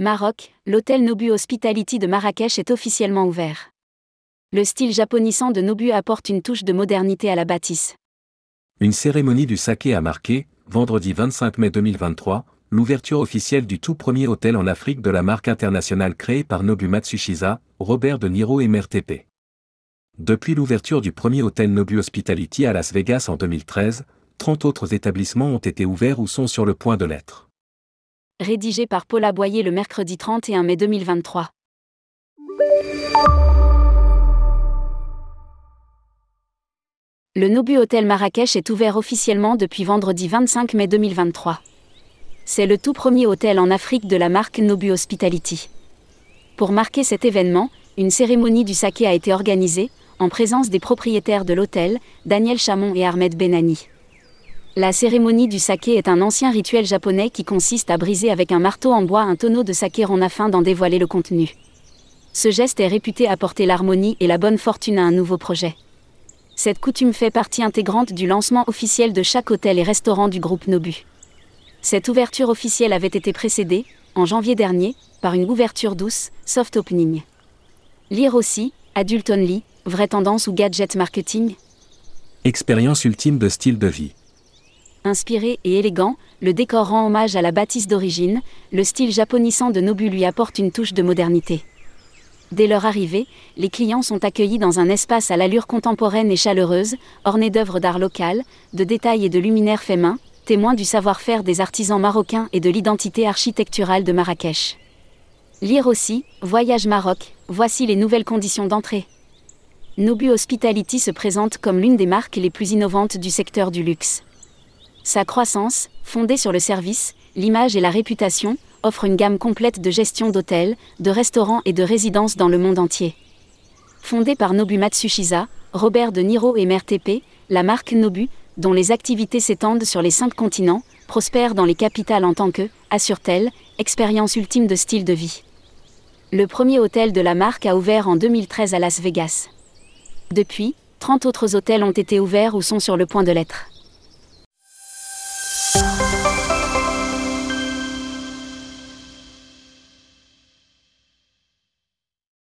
Maroc, l'hôtel Nobu Hospitality de Marrakech est officiellement ouvert. Le style japonisant de Nobu apporte une touche de modernité à la bâtisse. Une cérémonie du saké a marqué, vendredi 25 mai 2023, l'ouverture officielle du tout premier hôtel en Afrique de la marque internationale créée par Nobu Matsushisa, Robert de Niro et Mère TP. Depuis l'ouverture du premier hôtel Nobu Hospitality à Las Vegas en 2013, 30 autres établissements ont été ouverts ou sont sur le point de l'être. Rédigé par Paula Boyer le mercredi 31 mai 2023. Le Nobu Hôtel Marrakech est ouvert officiellement depuis vendredi 25 mai 2023. C'est le tout premier hôtel en Afrique de la marque Nobu Hospitality. Pour marquer cet événement, une cérémonie du saké a été organisée, en présence des propriétaires de l'hôtel, Daniel Chamon et Ahmed Benani. La cérémonie du saké est un ancien rituel japonais qui consiste à briser avec un marteau en bois un tonneau de saké en afin d'en dévoiler le contenu. Ce geste est réputé apporter l'harmonie et la bonne fortune à un nouveau projet. Cette coutume fait partie intégrante du lancement officiel de chaque hôtel et restaurant du groupe Nobu. Cette ouverture officielle avait été précédée, en janvier dernier, par une ouverture douce, soft opening. Lire aussi, Adult Only, vraie tendance ou gadget marketing Expérience ultime de style de vie. Inspiré et élégant, le décor rend hommage à la bâtisse d'origine, le style japonisant de Nobu lui apporte une touche de modernité. Dès leur arrivée, les clients sont accueillis dans un espace à l'allure contemporaine et chaleureuse, orné d'œuvres d'art locales, de détails et de luminaires faits main, témoin du savoir-faire des artisans marocains et de l'identité architecturale de Marrakech. Lire aussi, Voyage Maroc, voici les nouvelles conditions d'entrée. Nobu Hospitality se présente comme l'une des marques les plus innovantes du secteur du luxe. Sa croissance, fondée sur le service, l'image et la réputation, offre une gamme complète de gestion d'hôtels, de restaurants et de résidences dans le monde entier. Fondée par Nobu Matsushisa, Robert de Niro et Mère TP, la marque Nobu, dont les activités s'étendent sur les cinq continents, prospère dans les capitales en tant que, assure-t-elle, expérience ultime de style de vie. Le premier hôtel de la marque a ouvert en 2013 à Las Vegas. Depuis, 30 autres hôtels ont été ouverts ou sont sur le point de l'être.